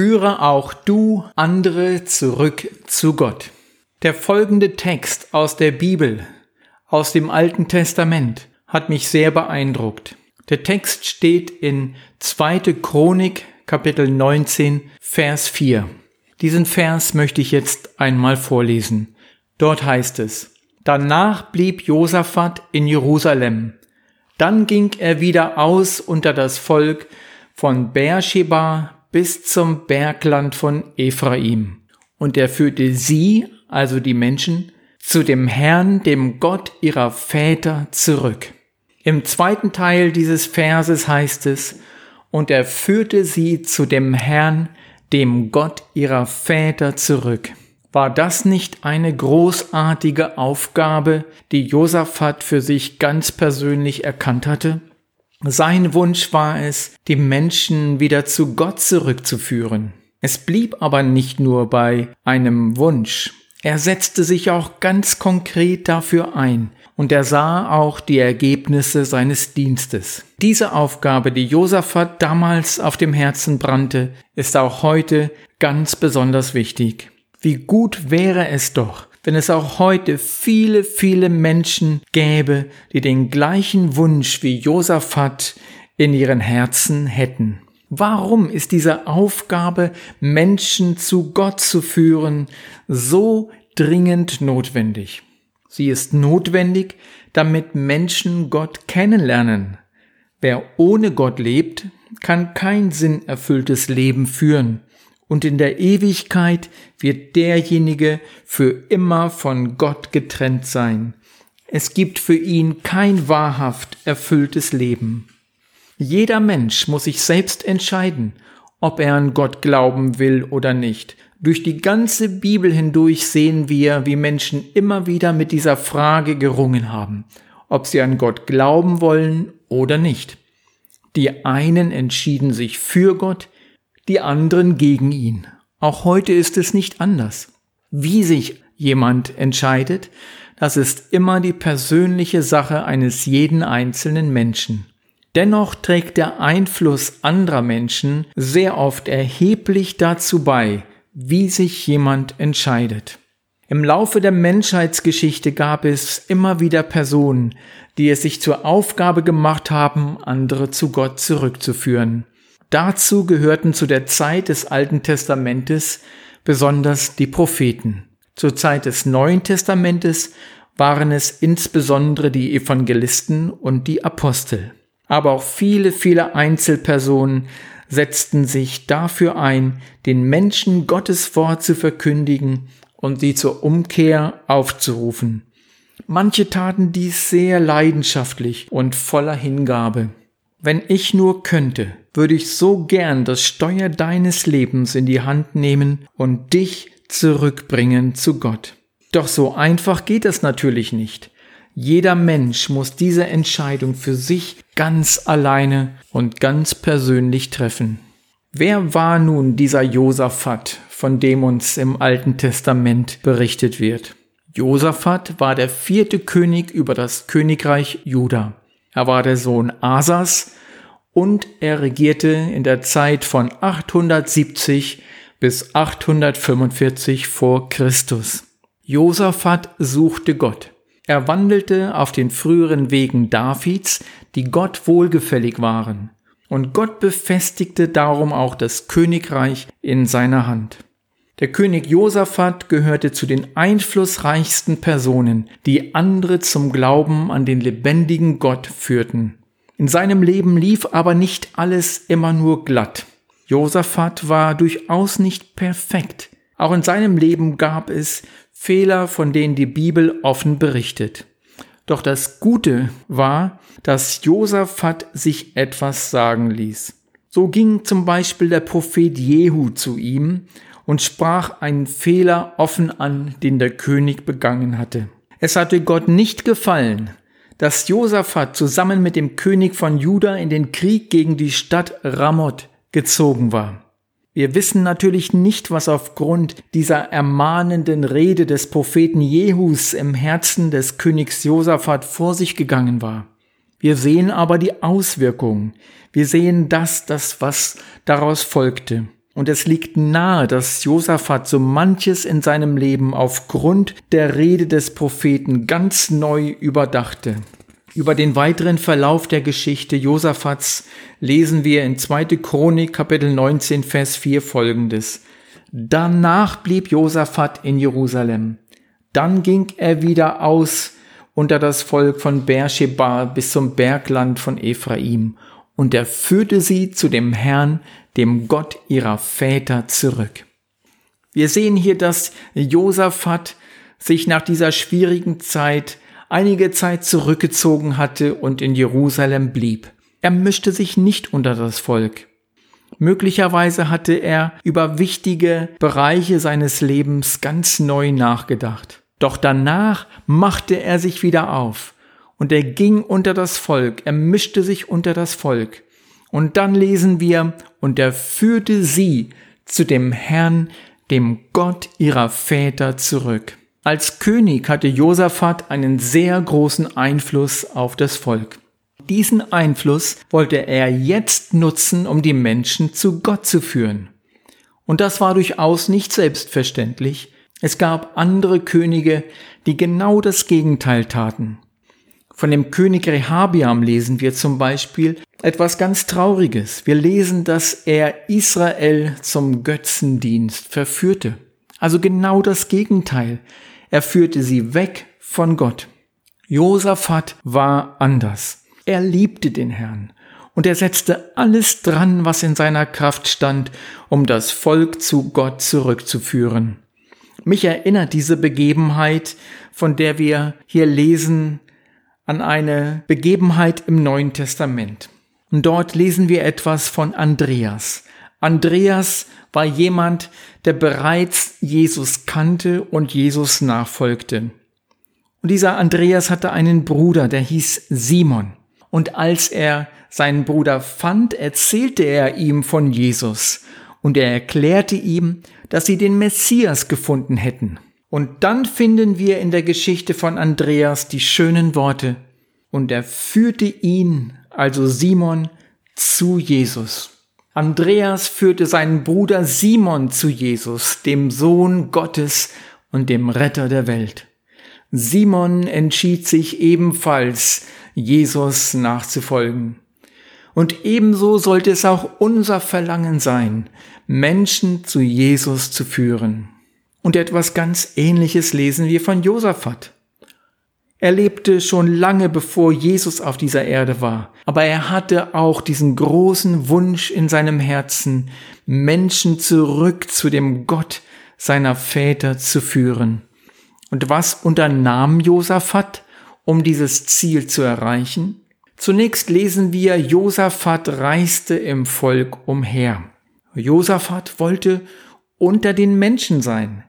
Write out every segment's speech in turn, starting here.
Führe auch du andere zurück zu Gott. Der folgende Text aus der Bibel, aus dem Alten Testament, hat mich sehr beeindruckt. Der Text steht in 2. Chronik, Kapitel 19, Vers 4. Diesen Vers möchte ich jetzt einmal vorlesen. Dort heißt es, Danach blieb Josaphat in Jerusalem. Dann ging er wieder aus unter das Volk von Beersheba bis zum Bergland von Ephraim. Und er führte sie, also die Menschen, zu dem Herrn, dem Gott ihrer Väter, zurück. Im zweiten Teil dieses Verses heißt es, und er führte sie zu dem Herrn, dem Gott ihrer Väter zurück. War das nicht eine großartige Aufgabe, die Josaphat für sich ganz persönlich erkannt hatte? Sein Wunsch war es, die Menschen wieder zu Gott zurückzuführen. Es blieb aber nicht nur bei einem Wunsch. Er setzte sich auch ganz konkret dafür ein und er sah auch die Ergebnisse seines Dienstes. Diese Aufgabe, die Josaphat damals auf dem Herzen brannte, ist auch heute ganz besonders wichtig. Wie gut wäre es doch, wenn es auch heute viele, viele Menschen gäbe, die den gleichen Wunsch wie Josaphat in ihren Herzen hätten. Warum ist diese Aufgabe, Menschen zu Gott zu führen, so dringend notwendig? Sie ist notwendig, damit Menschen Gott kennenlernen. Wer ohne Gott lebt, kann kein sinnerfülltes Leben führen und in der Ewigkeit wird derjenige für immer von Gott getrennt sein. Es gibt für ihn kein wahrhaft erfülltes Leben. Jeder Mensch muss sich selbst entscheiden, ob er an Gott glauben will oder nicht. Durch die ganze Bibel hindurch sehen wir, wie Menschen immer wieder mit dieser Frage gerungen haben, ob sie an Gott glauben wollen oder nicht. Die einen entschieden sich für Gott, die anderen gegen ihn. Auch heute ist es nicht anders. Wie sich jemand entscheidet, das ist immer die persönliche Sache eines jeden einzelnen Menschen. Dennoch trägt der Einfluss anderer Menschen sehr oft erheblich dazu bei, wie sich jemand entscheidet. Im Laufe der Menschheitsgeschichte gab es immer wieder Personen, die es sich zur Aufgabe gemacht haben, andere zu Gott zurückzuführen. Dazu gehörten zu der Zeit des Alten Testamentes besonders die Propheten. Zur Zeit des Neuen Testamentes waren es insbesondere die Evangelisten und die Apostel. Aber auch viele, viele Einzelpersonen setzten sich dafür ein, den Menschen Gottes Wort zu verkündigen und sie zur Umkehr aufzurufen. Manche taten dies sehr leidenschaftlich und voller Hingabe. Wenn ich nur könnte, würde ich so gern das Steuer deines Lebens in die Hand nehmen und dich zurückbringen zu Gott. Doch so einfach geht es natürlich nicht. Jeder Mensch muss diese Entscheidung für sich ganz alleine und ganz persönlich treffen. Wer war nun dieser Josaphat, von dem uns im Alten Testament berichtet wird? Josaphat war der vierte König über das Königreich Juda. Er war der Sohn Asas und er regierte in der Zeit von 870 bis 845 vor Christus. Josaphat suchte Gott. Er wandelte auf den früheren Wegen Davids, die Gott wohlgefällig waren. Und Gott befestigte darum auch das Königreich in seiner Hand. Der König Josaphat gehörte zu den einflussreichsten Personen, die andere zum Glauben an den lebendigen Gott führten. In seinem Leben lief aber nicht alles immer nur glatt. Josaphat war durchaus nicht perfekt. Auch in seinem Leben gab es Fehler, von denen die Bibel offen berichtet. Doch das Gute war, dass Josaphat sich etwas sagen ließ. So ging zum Beispiel der Prophet Jehu zu ihm und sprach einen Fehler offen an, den der König begangen hatte. Es hatte Gott nicht gefallen, dass Josaphat zusammen mit dem König von Juda in den Krieg gegen die Stadt Ramoth gezogen war. Wir wissen natürlich nicht, was aufgrund dieser ermahnenden Rede des Propheten Jehus im Herzen des Königs Josaphat vor sich gegangen war. Wir sehen aber die Auswirkungen. Wir sehen das, das, was daraus folgte. Und es liegt nahe, dass Josaphat so manches in seinem Leben aufgrund der Rede des Propheten ganz neu überdachte. Über den weiteren Verlauf der Geschichte Josaphats lesen wir in 2. Chronik Kapitel 19 Vers 4 folgendes. Danach blieb Josaphat in Jerusalem. Dann ging er wieder aus unter das Volk von Beersheba bis zum Bergland von Ephraim und er führte sie zu dem Herrn, dem Gott ihrer Väter zurück. Wir sehen hier, dass Josaphat sich nach dieser schwierigen Zeit einige Zeit zurückgezogen hatte und in Jerusalem blieb. Er mischte sich nicht unter das Volk. Möglicherweise hatte er über wichtige Bereiche seines Lebens ganz neu nachgedacht. Doch danach machte er sich wieder auf und er ging unter das Volk, er mischte sich unter das Volk. Und dann lesen wir, und er führte sie zu dem Herrn, dem Gott ihrer Väter zurück. Als König hatte Josaphat einen sehr großen Einfluss auf das Volk. Diesen Einfluss wollte er jetzt nutzen, um die Menschen zu Gott zu führen. Und das war durchaus nicht selbstverständlich. Es gab andere Könige, die genau das Gegenteil taten. Von dem König Rehabiam lesen wir zum Beispiel etwas ganz Trauriges. Wir lesen, dass er Israel zum Götzendienst verführte. Also genau das Gegenteil. Er führte sie weg von Gott. Josaphat war anders. Er liebte den Herrn und er setzte alles dran, was in seiner Kraft stand, um das Volk zu Gott zurückzuführen. Mich erinnert diese Begebenheit, von der wir hier lesen, an eine Begebenheit im Neuen Testament. Und dort lesen wir etwas von Andreas. Andreas war jemand, der bereits Jesus kannte und Jesus nachfolgte. Und dieser Andreas hatte einen Bruder, der hieß Simon. Und als er seinen Bruder fand, erzählte er ihm von Jesus und er erklärte ihm, dass sie den Messias gefunden hätten. Und dann finden wir in der Geschichte von Andreas die schönen Worte, und er führte ihn, also Simon, zu Jesus. Andreas führte seinen Bruder Simon zu Jesus, dem Sohn Gottes und dem Retter der Welt. Simon entschied sich ebenfalls, Jesus nachzufolgen. Und ebenso sollte es auch unser Verlangen sein, Menschen zu Jesus zu führen. Und etwas ganz Ähnliches lesen wir von Josaphat. Er lebte schon lange bevor Jesus auf dieser Erde war, aber er hatte auch diesen großen Wunsch in seinem Herzen, Menschen zurück zu dem Gott seiner Väter zu führen. Und was unternahm Josaphat, um dieses Ziel zu erreichen? Zunächst lesen wir, Josaphat reiste im Volk umher. Josaphat wollte unter den Menschen sein.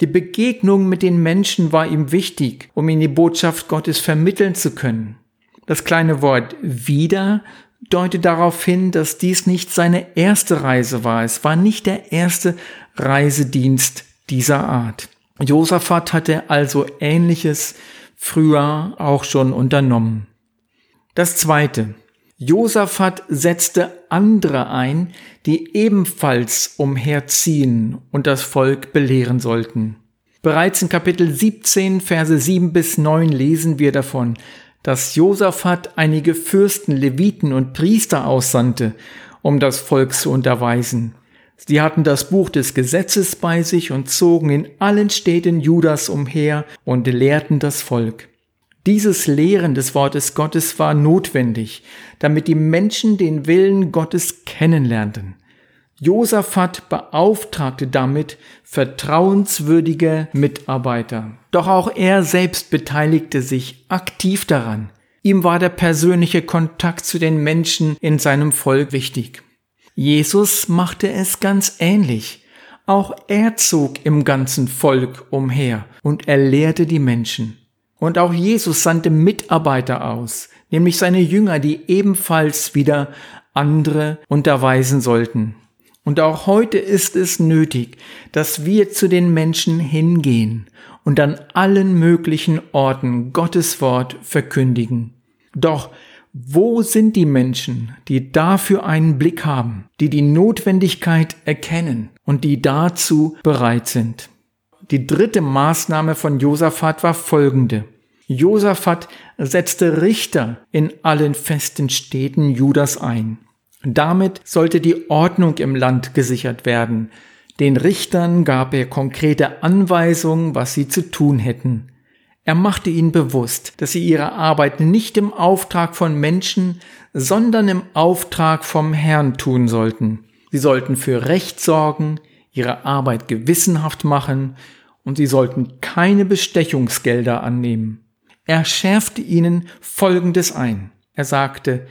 Die Begegnung mit den Menschen war ihm wichtig, um ihnen die Botschaft Gottes vermitteln zu können. Das kleine Wort wieder deutet darauf hin, dass dies nicht seine erste Reise war. Es war nicht der erste Reisedienst dieser Art. Josaphat hatte also Ähnliches früher auch schon unternommen. Das zweite. Josaphat setzte andere ein, die ebenfalls umherziehen und das Volk belehren sollten. Bereits in Kapitel 17, Verse 7 bis 9 lesen wir davon, dass Josaphat einige Fürsten, Leviten und Priester aussandte, um das Volk zu unterweisen. Sie hatten das Buch des Gesetzes bei sich und zogen in allen Städten Judas umher und lehrten das Volk. Dieses Lehren des Wortes Gottes war notwendig, damit die Menschen den Willen Gottes kennenlernten. Josaphat beauftragte damit vertrauenswürdige Mitarbeiter. Doch auch er selbst beteiligte sich aktiv daran. Ihm war der persönliche Kontakt zu den Menschen in seinem Volk wichtig. Jesus machte es ganz ähnlich. Auch er zog im ganzen Volk umher und er lehrte die Menschen. Und auch Jesus sandte Mitarbeiter aus, nämlich seine Jünger, die ebenfalls wieder andere unterweisen sollten. Und auch heute ist es nötig, dass wir zu den Menschen hingehen und an allen möglichen Orten Gottes Wort verkündigen. Doch Wo sind die Menschen, die dafür einen Blick haben, die die Notwendigkeit erkennen und die dazu bereit sind? Die dritte Maßnahme von Josaphat war folgende. Josaphat setzte Richter in allen festen Städten Judas ein. Damit sollte die Ordnung im Land gesichert werden. Den Richtern gab er konkrete Anweisungen, was sie zu tun hätten. Er machte ihnen bewusst, dass sie ihre Arbeit nicht im Auftrag von Menschen, sondern im Auftrag vom Herrn tun sollten. Sie sollten für Recht sorgen, ihre Arbeit gewissenhaft machen und sie sollten keine Bestechungsgelder annehmen. Er schärfte ihnen Folgendes ein. Er sagte,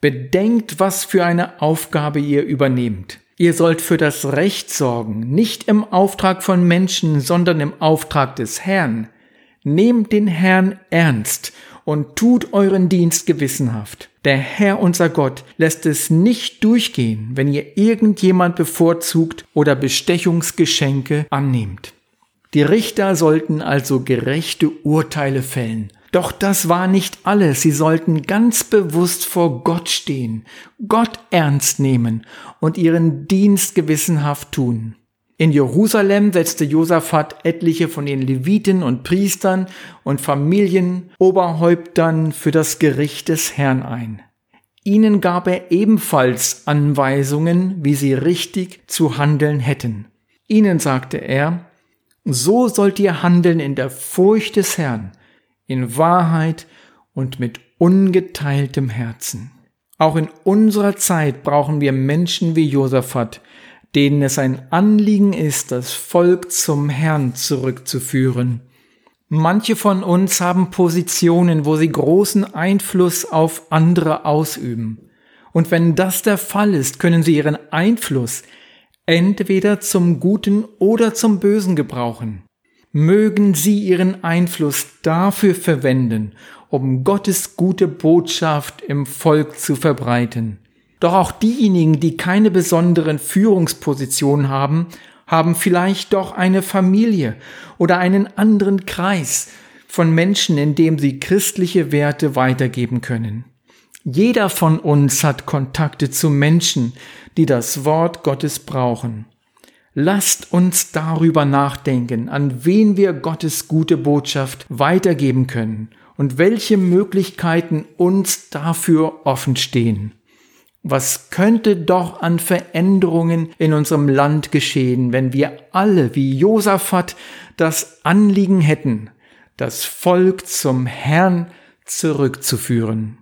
Bedenkt, was für eine Aufgabe ihr übernehmt. Ihr sollt für das Recht sorgen, nicht im Auftrag von Menschen, sondern im Auftrag des Herrn. Nehmt den Herrn ernst und tut euren Dienst gewissenhaft. Der Herr unser Gott lässt es nicht durchgehen, wenn ihr irgendjemand bevorzugt oder Bestechungsgeschenke annehmt. Die Richter sollten also gerechte Urteile fällen. Doch das war nicht alles. Sie sollten ganz bewusst vor Gott stehen, Gott ernst nehmen und ihren Dienst gewissenhaft tun. In Jerusalem setzte Josaphat etliche von den Leviten und Priestern und Familienoberhäuptern für das Gericht des Herrn ein. Ihnen gab er ebenfalls Anweisungen, wie sie richtig zu handeln hätten. Ihnen sagte er, so sollt ihr handeln in der Furcht des Herrn, in Wahrheit und mit ungeteiltem Herzen. Auch in unserer Zeit brauchen wir Menschen wie Josaphat, denen es ein Anliegen ist, das Volk zum Herrn zurückzuführen. Manche von uns haben Positionen, wo sie großen Einfluss auf andere ausüben. Und wenn das der Fall ist, können sie ihren Einfluss entweder zum Guten oder zum Bösen gebrauchen. Mögen sie ihren Einfluss dafür verwenden, um Gottes gute Botschaft im Volk zu verbreiten. Doch auch diejenigen, die keine besonderen Führungspositionen haben, haben vielleicht doch eine Familie oder einen anderen Kreis von Menschen, in dem sie christliche Werte weitergeben können. Jeder von uns hat Kontakte zu Menschen, die das Wort Gottes brauchen. Lasst uns darüber nachdenken, an wen wir Gottes gute Botschaft weitergeben können und welche Möglichkeiten uns dafür offen stehen. Was könnte doch an Veränderungen in unserem Land geschehen, wenn wir alle wie Josaphat das Anliegen hätten, das Volk zum Herrn zurückzuführen?